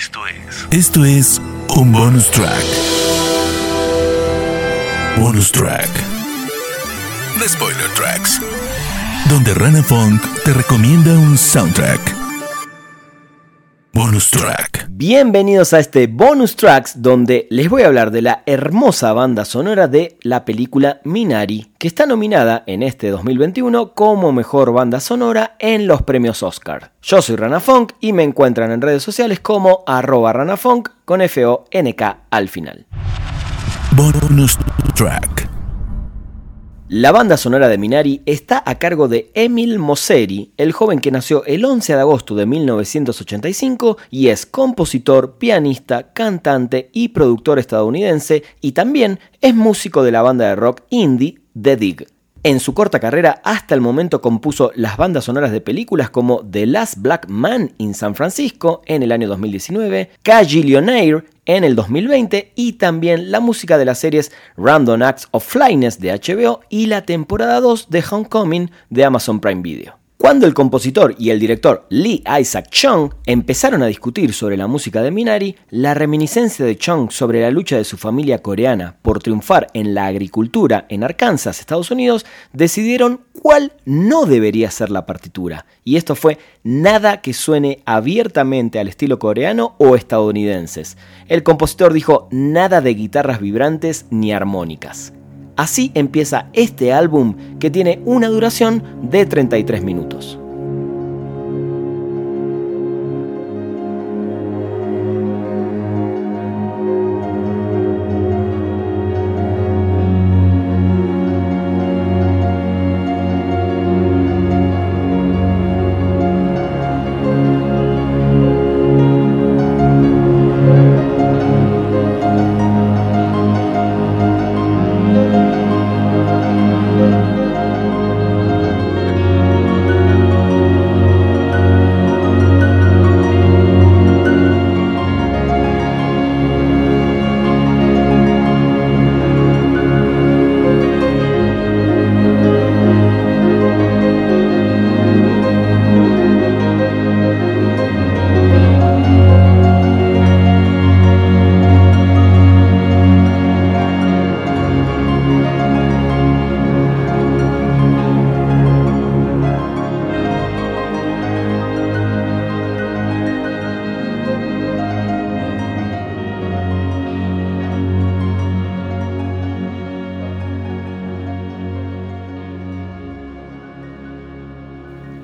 Esto es. Esto es un bonus track. Bonus track. The Spoiler Tracks. Donde Rana Funk te recomienda un soundtrack. Bonus track. Bienvenidos a este bonus tracks donde les voy a hablar de la hermosa banda sonora de la película Minari, que está nominada en este 2021 como mejor banda sonora en los premios Oscar. Yo soy Rana Funk y me encuentran en redes sociales como arroba ranafunk con F-O-N-K al final. Bonus track. La banda sonora de Minari está a cargo de Emil Mosseri, el joven que nació el 11 de agosto de 1985 y es compositor, pianista, cantante y productor estadounidense y también es músico de la banda de rock indie The Dig. En su corta carrera, hasta el momento compuso las bandas sonoras de películas como The Last Black Man in San Francisco en el año 2019, Cajillionaire en el 2020 y también la música de las series Random Acts of Flyness de HBO y la temporada 2 de Homecoming de Amazon Prime Video. Cuando el compositor y el director Lee Isaac Chung empezaron a discutir sobre la música de Minari, la reminiscencia de Chung sobre la lucha de su familia coreana por triunfar en la agricultura en Arkansas, Estados Unidos, decidieron cuál no debería ser la partitura. Y esto fue nada que suene abiertamente al estilo coreano o estadounidenses. El compositor dijo nada de guitarras vibrantes ni armónicas. Así empieza este álbum que tiene una duración de 33 minutos.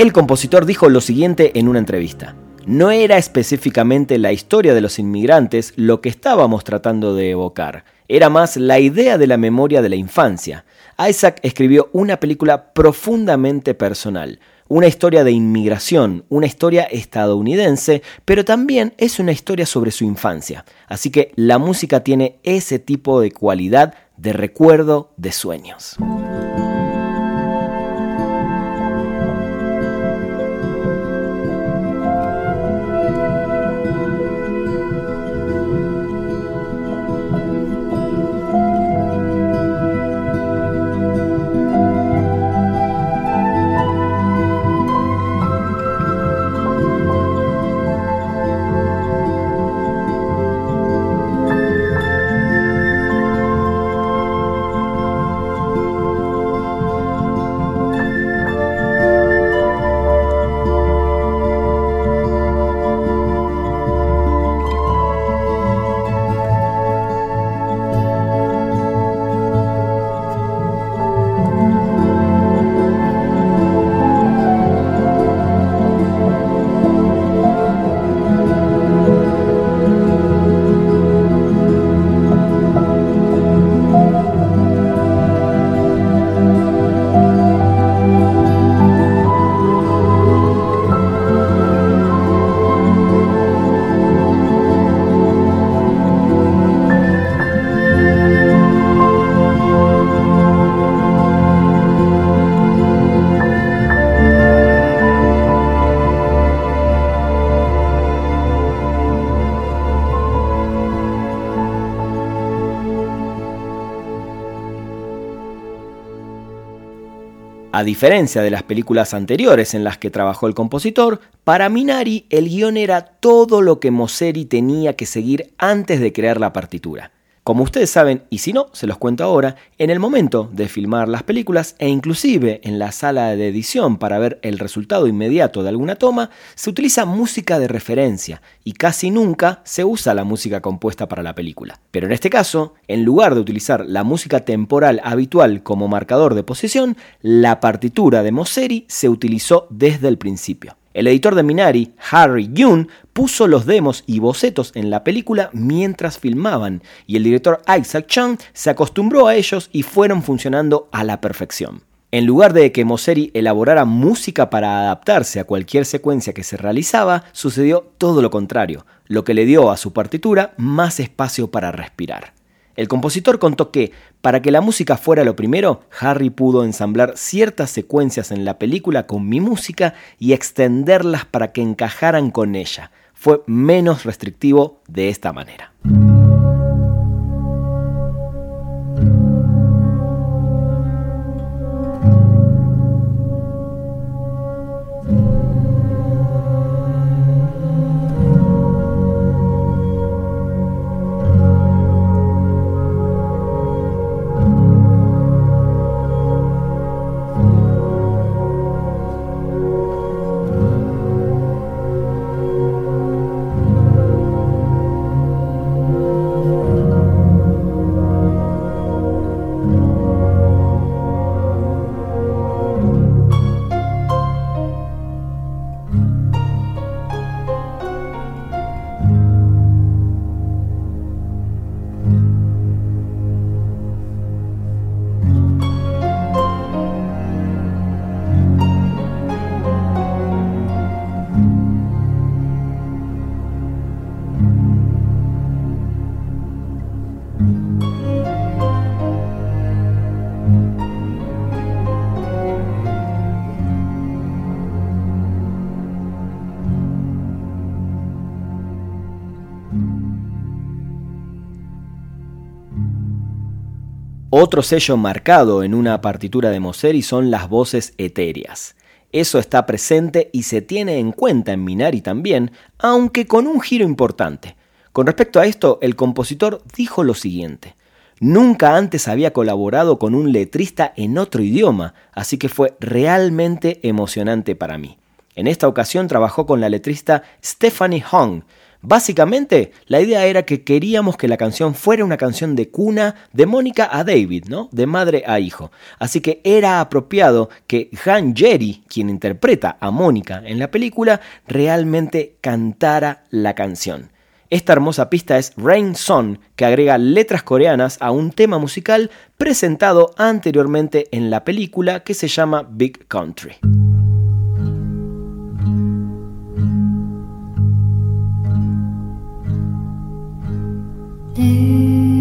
El compositor dijo lo siguiente en una entrevista. No era específicamente la historia de los inmigrantes lo que estábamos tratando de evocar, era más la idea de la memoria de la infancia. Isaac escribió una película profundamente personal, una historia de inmigración, una historia estadounidense, pero también es una historia sobre su infancia. Así que la música tiene ese tipo de cualidad de recuerdo de sueños. A diferencia de las películas anteriores en las que trabajó el compositor, para Minari el guion era todo lo que Mosseri tenía que seguir antes de crear la partitura. Como ustedes saben, y si no, se los cuento ahora, en el momento de filmar las películas e inclusive en la sala de edición para ver el resultado inmediato de alguna toma, se utiliza música de referencia y casi nunca se usa la música compuesta para la película. Pero en este caso, en lugar de utilizar la música temporal habitual como marcador de posición, la partitura de Mosseri se utilizó desde el principio. El editor de Minari, Harry Yoon, puso los demos y bocetos en la película mientras filmaban y el director Isaac Chung se acostumbró a ellos y fueron funcionando a la perfección. En lugar de que Mosseri elaborara música para adaptarse a cualquier secuencia que se realizaba, sucedió todo lo contrario, lo que le dio a su partitura más espacio para respirar. El compositor contó que, para que la música fuera lo primero, Harry pudo ensamblar ciertas secuencias en la película con mi música y extenderlas para que encajaran con ella. Fue menos restrictivo de esta manera. Otro sello marcado en una partitura de Mosseri son las voces etéreas. Eso está presente y se tiene en cuenta en Minari también, aunque con un giro importante. Con respecto a esto, el compositor dijo lo siguiente. Nunca antes había colaborado con un letrista en otro idioma, así que fue realmente emocionante para mí. En esta ocasión trabajó con la letrista Stephanie Hong, Básicamente, la idea era que queríamos que la canción fuera una canción de cuna de Mónica a David, ¿no? De madre a hijo. Así que era apropiado que Han Jerry, quien interpreta a Mónica en la película, realmente cantara la canción. Esta hermosa pista es Rain Song, que agrega letras coreanas a un tema musical presentado anteriormente en la película que se llama Big Country. day.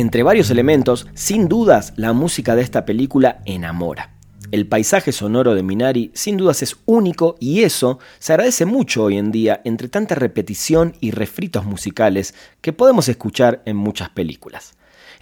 Entre varios elementos, sin dudas, la música de esta película enamora. El paisaje sonoro de Minari sin dudas es único y eso se agradece mucho hoy en día entre tanta repetición y refritos musicales que podemos escuchar en muchas películas.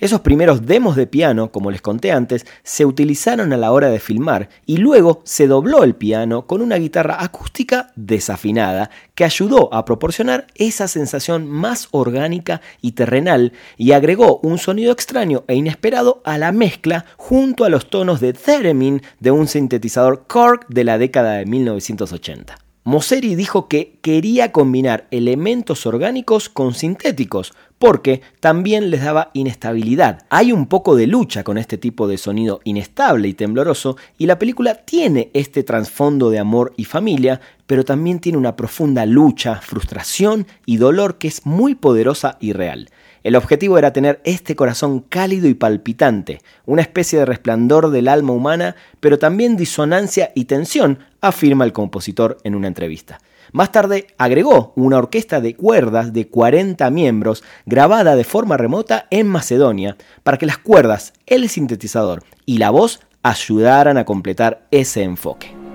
Esos primeros demos de piano, como les conté antes, se utilizaron a la hora de filmar y luego se dobló el piano con una guitarra acústica desafinada que ayudó a proporcionar esa sensación más orgánica y terrenal y agregó un sonido extraño e inesperado a la mezcla junto a los tonos de theremin de un sintetizador Korg de la década de 1980. Mosseri dijo que quería combinar elementos orgánicos con sintéticos, porque también les daba inestabilidad. Hay un poco de lucha con este tipo de sonido inestable y tembloroso, y la película tiene este trasfondo de amor y familia, pero también tiene una profunda lucha, frustración y dolor que es muy poderosa y real. El objetivo era tener este corazón cálido y palpitante, una especie de resplandor del alma humana, pero también disonancia y tensión, afirma el compositor en una entrevista. Más tarde agregó una orquesta de cuerdas de 40 miembros grabada de forma remota en Macedonia para que las cuerdas, el sintetizador y la voz ayudaran a completar ese enfoque.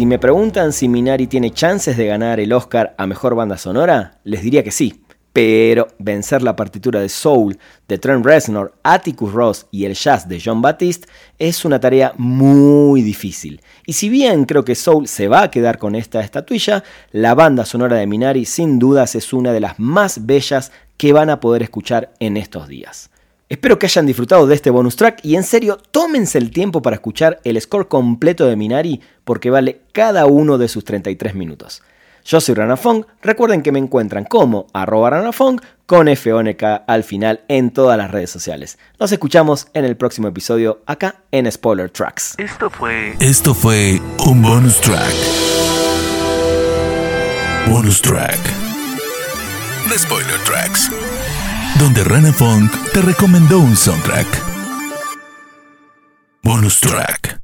Si me preguntan si Minari tiene chances de ganar el Oscar a Mejor Banda Sonora, les diría que sí. Pero vencer la partitura de Soul de Trent Reznor, Atticus Ross y el jazz de John Baptiste es una tarea muy difícil. Y si bien creo que Soul se va a quedar con esta estatuilla, la banda sonora de Minari sin dudas es una de las más bellas que van a poder escuchar en estos días. Espero que hayan disfrutado de este bonus track y en serio, tómense el tiempo para escuchar el score completo de Minari porque vale cada uno de sus 33 minutos. Yo soy Ranafong, recuerden que me encuentran como arroba Ranafong con FONK al final en todas las redes sociales. Nos escuchamos en el próximo episodio acá en Spoiler Tracks. Esto fue. Esto fue un bonus track. Bonus track. The Spoiler Tracks donde Rana Funk te recomendó un soundtrack. Bonus track.